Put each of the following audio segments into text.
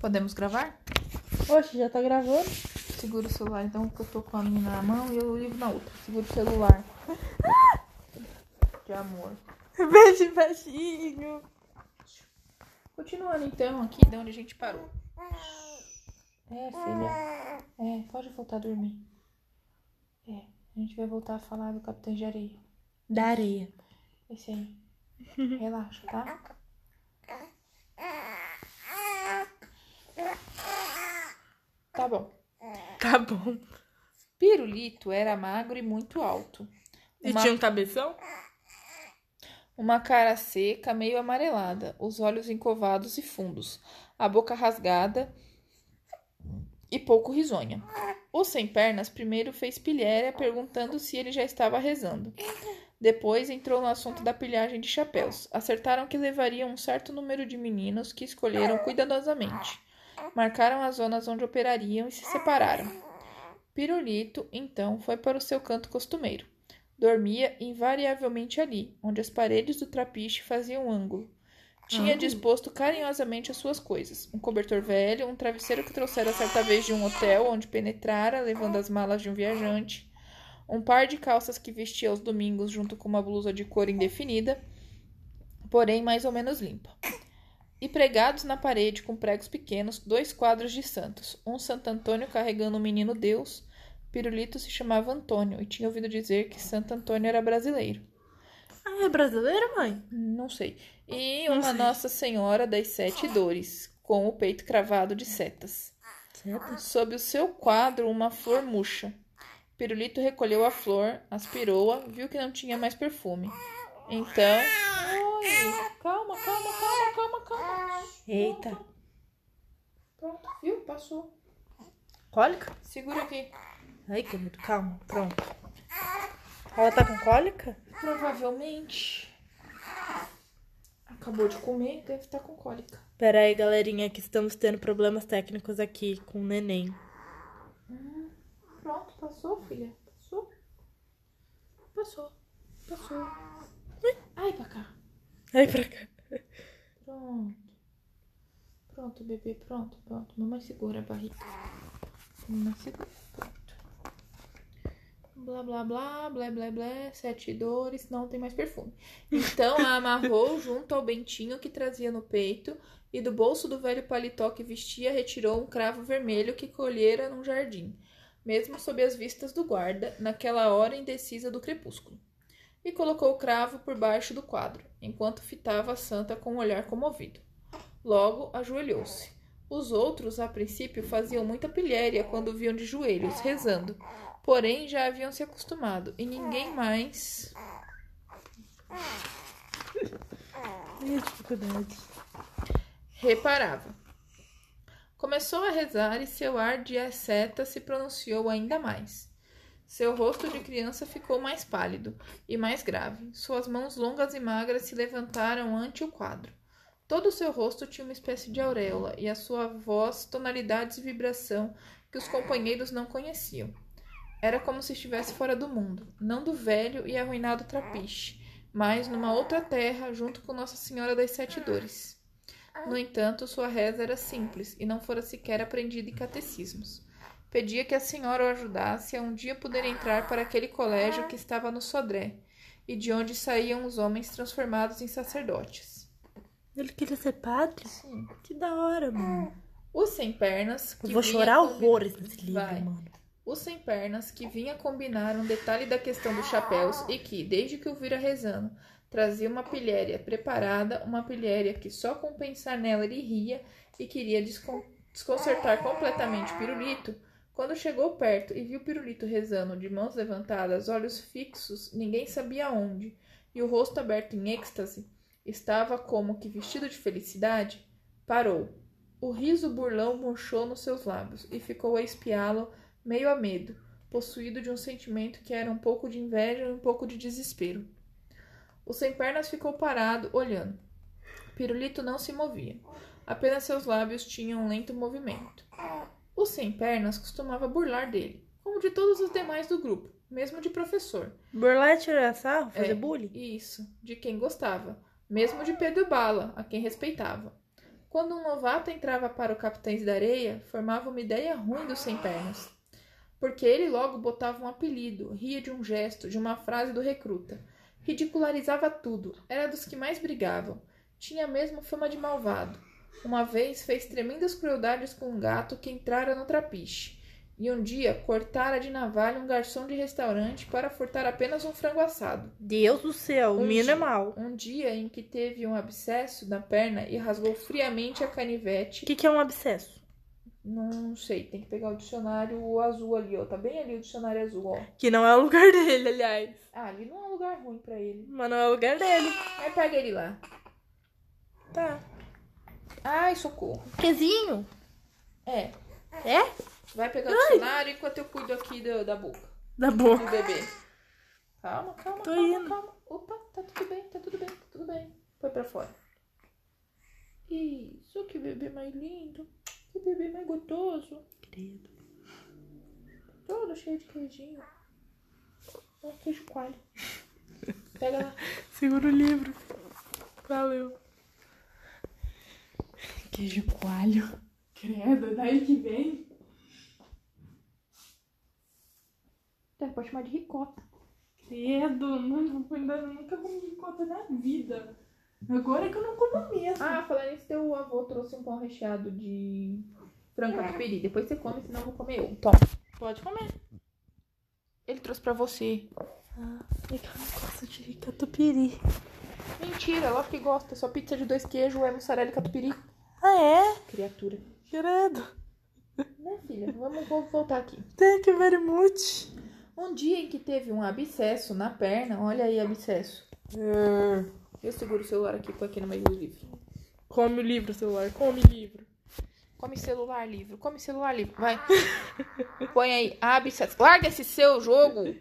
Podemos gravar? Oxe, já tá gravando? Segura o celular, então, que eu tô com a menina na mão e o livro na outra. Segura o celular. De amor. Beijo baixinho. Continuando, então, aqui de onde a gente parou. É, filha. É, pode voltar a dormir. É, a gente vai voltar a falar do Capitão de Areia. Da areia. Esse aí. Relaxa, tá? Tá bom. Tá bom. Pirulito era magro e muito alto. E Uma- tinha um cabeção? Uma cara seca, meio amarelada, os olhos encovados e fundos, a boca rasgada e pouco risonha. O sem pernas primeiro fez pilhéria perguntando se ele já estava rezando. Depois entrou no assunto da pilhagem de chapéus. Acertaram que levariam um certo número de meninos que escolheram cuidadosamente. Marcaram as zonas onde operariam e se separaram. Pirulito, então, foi para o seu canto costumeiro. Dormia invariavelmente ali, onde as paredes do trapiche faziam um ângulo. Tinha Ah. disposto carinhosamente as suas coisas: um cobertor velho, um travesseiro que trouxera certa vez de um hotel onde penetrara, levando as malas de um viajante, um par de calças que vestia aos domingos junto com uma blusa de cor indefinida, porém mais ou menos limpa. E pregados na parede com pregos pequenos, dois quadros de santos, um Santo Antônio carregando o menino Deus. Pirulito se chamava Antônio e tinha ouvido dizer que Santo Antônio era brasileiro. Ah, é brasileiro, mãe? Não sei. E Não uma sei. Nossa Senhora das Sete Dores, com o peito cravado de setas. Certo. Sob o seu quadro, uma flor murcha. Pirulito recolheu a flor, aspirou-a, viu que não tinha mais perfume. Então. Oi, calma, calma, calma. Eita. Pronto, viu? Passou. Cólica? Segura aqui. Ai, querido, calma. Pronto. Ela tá com cólica? Provavelmente. Acabou de comer, deve estar com cólica. Pera aí, galerinha, que estamos tendo problemas técnicos aqui com o neném. Pronto, passou, filha. Passou. Passou. Passou. Ai, pra cá. Ai, pra cá. Pronto. Pronto, bebê, pronto, pronto. Mamãe segura a barriga. Mamãe segura, pronto. Blá, blá, blá, blé, blé, blé, sete dores, não tem mais perfume. Então a amarrou junto ao bentinho que trazia no peito e do bolso do velho paletó que vestia retirou um cravo vermelho que colhera num jardim, mesmo sob as vistas do guarda, naquela hora indecisa do crepúsculo. E colocou o cravo por baixo do quadro, enquanto fitava a santa com um olhar comovido. Logo ajoelhou-se. Os outros, a princípio, faziam muita pilhéria quando viam de joelhos, rezando. Porém, já haviam se acostumado, e ninguém mais. Minha dificuldade. reparava. Começou a rezar e seu ar de asceta se pronunciou ainda mais. Seu rosto de criança ficou mais pálido e mais grave. Suas mãos longas e magras se levantaram ante o quadro. Todo o seu rosto tinha uma espécie de auréola e a sua voz tonalidades e vibração que os companheiros não conheciam. Era como se estivesse fora do mundo, não do velho e arruinado trapiche, mas numa outra terra junto com Nossa Senhora das Sete Dores. No entanto, sua reza era simples e não fora sequer aprendida em catecismos. Pedia que a senhora o ajudasse a um dia poder entrar para aquele colégio que estava no Sodré e de onde saíam os homens transformados em sacerdotes. Ele queria ser padre? Sim. Que da hora, mano. O sem pernas. Eu que vou chorar combi- horrores nesse livro, Vai. mano. O sem pernas que vinha combinar um detalhe da questão dos chapéus e que, desde que o vira rezando, trazia uma pilhéria preparada, uma pilhéria que só com pensar nela ele ria e queria descon- desconcertar completamente Pirulito. Quando chegou perto e viu Pirulito rezando de mãos levantadas, olhos fixos, ninguém sabia onde, e o rosto aberto em êxtase, estava como que vestido de felicidade, parou. O riso burlão murchou nos seus lábios e ficou a espiá-lo meio a medo, possuído de um sentimento que era um pouco de inveja e um pouco de desespero. O sem pernas ficou parado, olhando. Pirulito não se movia. Apenas seus lábios tinham um lento movimento. O sem pernas costumava burlar dele, como de todos os demais do grupo, mesmo de professor. Burlar é tirar sarro? Fazer É, bullying? Isso, de quem gostava, mesmo de Pedro Bala, a quem respeitava. Quando um novato entrava para o Capitães da Areia, formava uma ideia ruim dos sem pernas. Porque ele logo botava um apelido, ria de um gesto, de uma frase do recruta. Ridicularizava tudo, era dos que mais brigavam. Tinha mesmo fama de malvado. Uma vez fez tremendas crueldades com um gato que entrara no trapiche. E um dia cortara de navalha um garçom de restaurante para furtar apenas um frango assado. Deus do céu, o Um menino é mau. Um dia em que teve um abscesso na perna e rasgou friamente a canivete. O que, que é um abscesso? Não sei, tem que pegar o dicionário azul ali, ó. Tá bem ali o dicionário azul, ó. Que não é o lugar dele, aliás. Ah, ali não é um lugar ruim pra ele. Mas não é o lugar dele. Aí pega ele lá. Tá. Ai, socorro. Quezinho? É, É? vai pegar o dicionário enquanto eu cuido aqui do- da boca Da do boca. bebê. Calma, calma, Tô calma, indo. calma. Opa, tá tudo bem, tá tudo bem, tá tudo bem. Põe pra fora. Isso, que bebê mais lindo. Que bebê mais gostoso. Credo. Todo cheio de queijinho. É queijo coalho. Pega lá. Segura o livro. Valeu. Queijo coalho. Credo, daí que vem. Tá, pode chamar de ricota. Credo, não, ainda nunca comi ricota na vida. Agora é que eu não como mesmo. Ah, falando nisso, teu avô trouxe um pão recheado de frango catupiry. Depois você come, senão eu vou comer eu. Toma. Pode comer. Ele trouxe pra você. Ah, que eu não gosto de catupiry. Mentira, lógico que gosta. Só pizza de dois queijos é mussarela e catupiry. Ah, é? Criatura. Credo. Né, filha? Vamos voltar aqui. Thank you very much. Um dia em que teve um abscesso na perna, olha aí, abscesso. Eu seguro o celular aqui, põe aqui no meio do livro. Come o livro, celular. Come livro. Come celular livro, come celular livro, vai. Põe aí, abscesso. Larga esse seu jogo.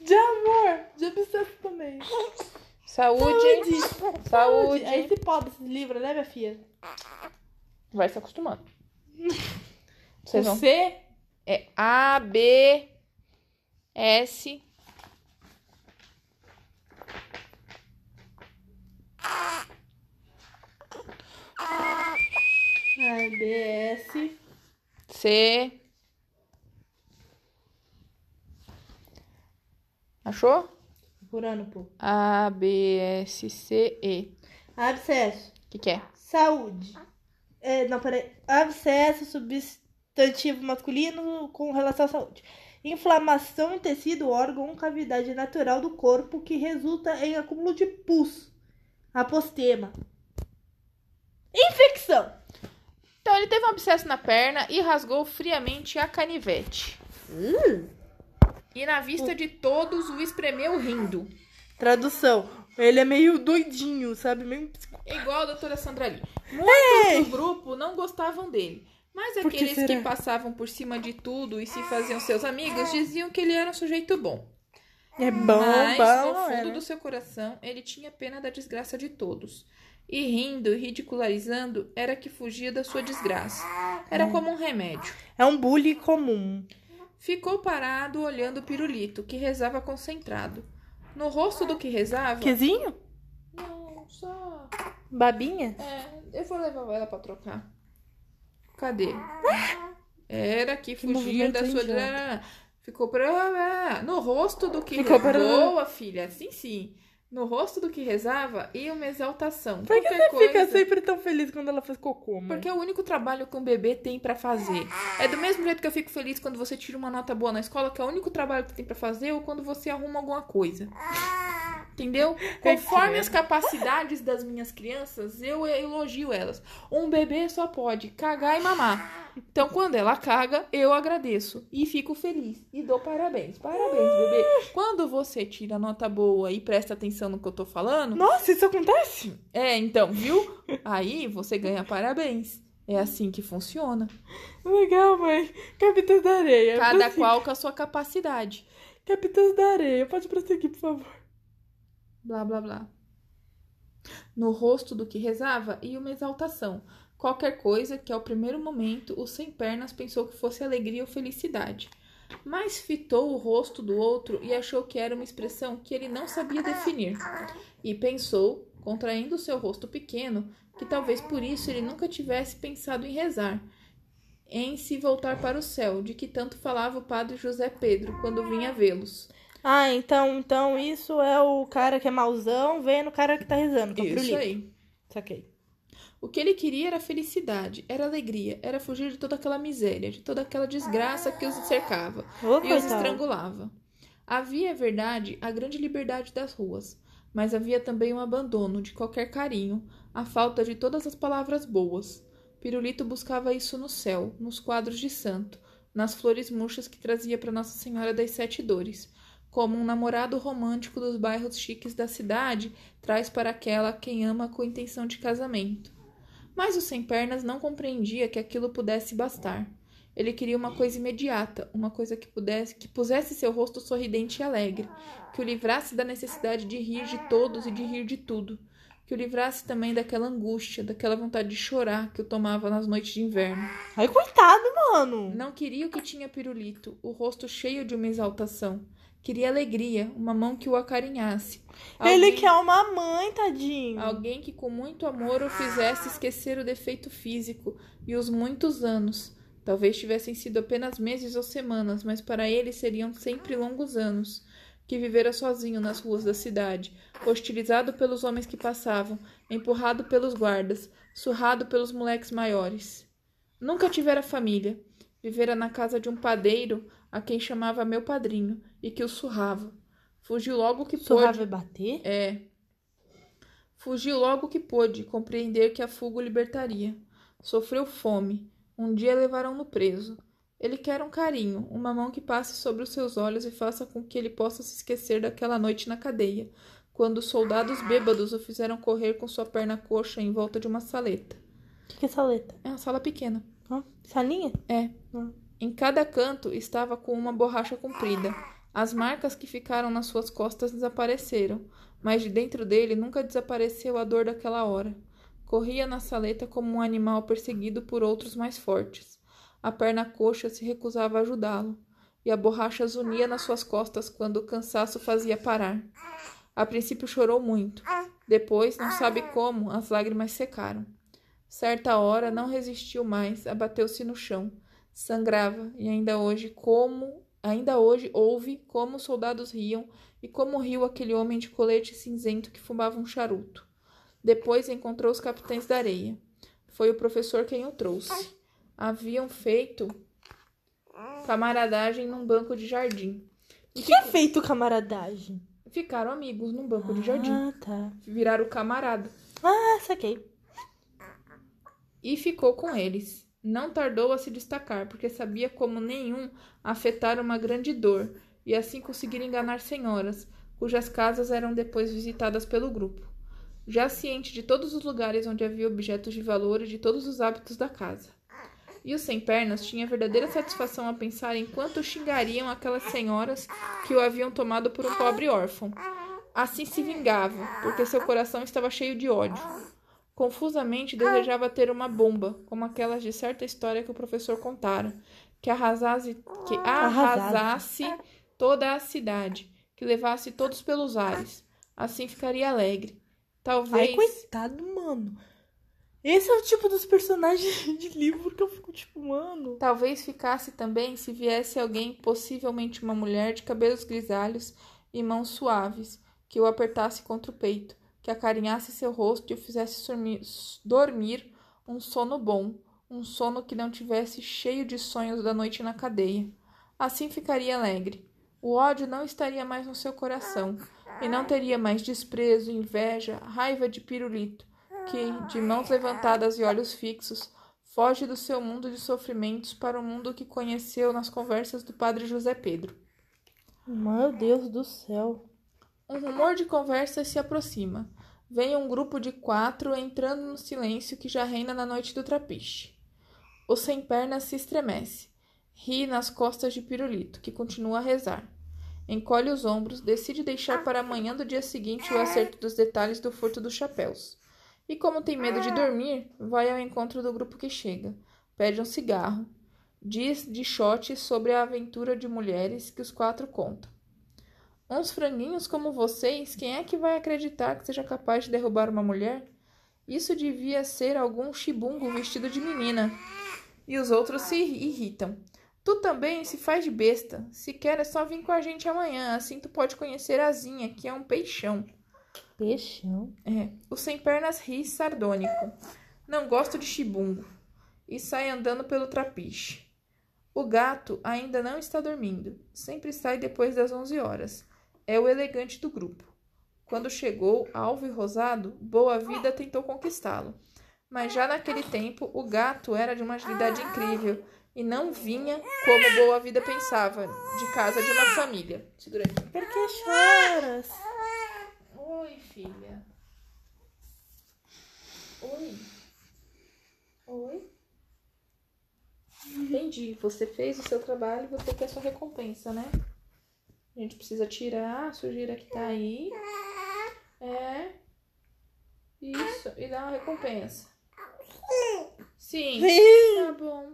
De amor. De abscesso também. Saúde. Saúde. Aí se pode esse livro, né, minha filha? Vai se acostumando. Vocês vão. Você? É A, B, S. ABS. C. Achou? Procurando, pô. A, B, S, C, E. Abscesso. O que, que é? Saúde. É, não, peraí. Abscesso, substantivo masculino com relação à saúde. Inflamação em tecido, órgão cavidade natural do corpo que resulta em acúmulo de pus. Apostema. Infecção. Então ele teve um abscesso na perna e rasgou friamente a canivete. E na vista de todos o espremeu rindo. Tradução. Ele é meio doidinho, sabe? Meio psico- Igual a doutora Sandra Lee. Muitos do grupo não gostavam dele. Mas Por que aqueles que será? passavam por cima de tudo e se faziam seus amigos diziam que ele era um sujeito bom. É bom, Mas bom. no é, fundo do seu coração ele tinha pena da desgraça de todos. E rindo e ridicularizando era que fugia da sua desgraça. Era como um remédio. É um bullying comum. Ficou parado olhando o pirulito, que rezava concentrado. No rosto do que rezava. Quezinho? Não, só. Babinha? É, eu vou levar ela pra trocar. Cadê? Era que Que fugia da sua. Ficou pra. No rosto do que Ficou pra- Boa, filha. Sim, sim. No rosto do que rezava ia uma exaltação. Por que você fica coisa. sempre tão feliz quando ela faz cocô, mãe? Porque é o único trabalho que um bebê tem pra fazer. É do mesmo jeito que eu fico feliz quando você tira uma nota boa na escola, que é o único trabalho que tem pra fazer, ou quando você arruma alguma coisa. Entendeu? Conforme as capacidades das minhas crianças, eu elogio elas. Um bebê só pode cagar e mamar. Então, quando ela caga, eu agradeço e fico feliz e dou parabéns. Parabéns, bebê. Quando você tira nota boa e presta atenção no que eu tô falando, Nossa, isso acontece? é, então, viu? Aí você ganha parabéns. É assim que funciona. Legal, mãe. Capitães da areia. Cada qual com a sua capacidade. Capitães da areia. Pode prosseguir, por favor. Blá, blá, blá. No rosto do que rezava ia uma exaltação. Qualquer coisa que, ao primeiro momento, o sem pernas pensou que fosse alegria ou felicidade. Mas fitou o rosto do outro e achou que era uma expressão que ele não sabia definir. E pensou, contraindo seu rosto pequeno, que talvez por isso ele nunca tivesse pensado em rezar, em se voltar para o céu, de que tanto falava o padre José Pedro quando vinha vê-los. Ah, então, então isso é o cara que é mauzão vendo o cara que tá rezando. Isso aí. Saquei. O que ele queria era felicidade, era alegria, era fugir de toda aquela miséria, de toda aquela desgraça que os cercava e os estrangulava. Havia, é verdade, a grande liberdade das ruas, mas havia também um abandono de qualquer carinho, a falta de todas as palavras boas. Pirulito buscava isso no céu, nos quadros de santo, nas flores murchas que trazia para Nossa Senhora das Sete Dores, como um namorado romântico dos bairros chiques da cidade traz para aquela quem ama com intenção de casamento. Mas o sem pernas não compreendia que aquilo pudesse bastar. Ele queria uma coisa imediata, uma coisa que pudesse, que pusesse seu rosto sorridente e alegre, que o livrasse da necessidade de rir de todos e de rir de tudo, que o livrasse também daquela angústia, daquela vontade de chorar que o tomava nas noites de inverno. Ai, coitado, mano. Não queria o que tinha pirulito, o rosto cheio de uma exaltação. Queria alegria, uma mão que o acarinhasse. Ele Alguém- quer uma mãe, tadinho. Alguém que com muito amor o fizesse esquecer o defeito físico e os muitos anos. Talvez tivessem sido apenas meses ou semanas, mas para ele seriam sempre longos anos. Que vivera sozinho nas ruas da cidade, hostilizado pelos homens que passavam, empurrado pelos guardas, surrado pelos moleques maiores. Nunca tivera família. Vivera na casa de um padeiro a quem chamava meu padrinho e que o surrava. Fugiu logo que pôde. Surrava e bater? É. Fugiu logo que pôde compreender que a fuga o libertaria. Sofreu fome. Um dia levaram-no preso. Ele quer um carinho, uma mão que passe sobre os seus olhos e faça com que ele possa se esquecer daquela noite na cadeia, quando os soldados bêbados o fizeram correr com sua perna coxa em volta de uma saleta. Que saleta? É uma sala pequena. Hã? Salinha? É. Hum. Em cada canto estava com uma borracha comprida. As marcas que ficaram nas suas costas desapareceram, mas de dentro dele nunca desapareceu a dor daquela hora. Corria na saleta como um animal perseguido por outros mais fortes. A perna coxa se recusava a ajudá-lo, e a borracha zunia nas suas costas quando o cansaço fazia parar. A princípio chorou muito. Depois, não sabe como, as lágrimas secaram. Certa hora não resistiu mais, abateu-se no chão. Sangrava, e ainda hoje como, ainda hoje ouve como os soldados riam e como riu aquele homem de colete cinzento que fumava um charuto. Depois encontrou os capitães da areia. Foi o professor quem o trouxe. Haviam feito camaradagem num banco de jardim. E Que é feito camaradagem? ficaram amigos num banco de jardim. Ah, tá. Viraram camarada. Ah, saquei. e ficou com eles. Não tardou a se destacar, porque sabia como nenhum afetar uma grande dor, e assim conseguir enganar senhoras, cujas casas eram depois visitadas pelo grupo. Já ciente de todos os lugares onde havia objetos de valor e de todos os hábitos da casa. E o sem pernas tinha verdadeira satisfação a pensar em quanto xingariam aquelas senhoras que o haviam tomado por um pobre órfão. Assim se vingava, porque seu coração estava cheio de ódio. Confusamente desejava ter uma bomba, como aquelas de certa história que o professor contara, que arrasasse, que arrasasse toda a cidade, que levasse todos pelos ares. Assim ficaria alegre. Talvez. Ai, coitado, mano. Esse é o tipo dos personagens de livro que eu fico tipo, mano. Talvez ficasse também se viesse alguém, possivelmente uma mulher de cabelos grisalhos e mãos suaves, que o apertasse contra o peito, que acarinhasse seu rosto e o fizesse dormir um sono bom, um sono que não tivesse cheio de sonhos da noite na cadeia. Assim ficaria alegre. O ódio não estaria mais no seu coração, e não teria mais desprezo, inveja, raiva de pirulito, que, de mãos levantadas e olhos fixos, foge do seu mundo de sofrimentos para o mundo que conheceu nas conversas do padre José Pedro. Meu Deus do céu. Um rumor de conversa se aproxima. Vem um grupo de quatro entrando no silêncio que já reina na noite do trapiche. O sem pernas se estremece. Ri nas costas de Pirulito, que continua a rezar. Encolhe os ombros, decide deixar para amanhã do dia seguinte o acerto dos detalhes do furto dos chapéus. E como tem medo de dormir, vai ao encontro do grupo que chega. Pede um cigarro. Diz de shot sobre a aventura de mulheres que os quatro contam. Uns franguinhos como vocês, quem é que vai acreditar que seja capaz de derrubar uma mulher? Isso devia ser algum chibungo vestido de menina. E os outros se irritam. Tu também se faz de besta. Se quer é só vir com a gente amanhã, assim tu pode conhecer a Zinha, que é um peixão. Peixão? É, o sem pernas ri sardônico. Não gosto de chibungo. E sai andando pelo trapiche. O gato ainda não está dormindo. Sempre sai depois das onze horas. É o elegante do grupo. Quando chegou alvo e rosado, Boa Vida tentou conquistá-lo. Mas já naquele tempo, o gato era de uma agilidade incrível e não vinha como Boa Vida pensava, de casa de uma família. Segura aqui. Por que choras? Oi, filha. Oi. Oi. Entendi. Você fez o seu trabalho e você quer sua recompensa, né? A gente precisa tirar a sujeira que tá aí. É. Isso. E dar uma recompensa. Sim. Tá bom.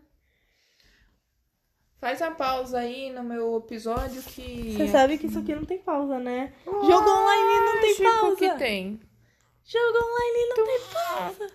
Faz a pausa aí no meu episódio que. Você sabe que isso aqui não tem pausa, né? Jogo online não tem pausa. que tem. Jogo online não tem pausa.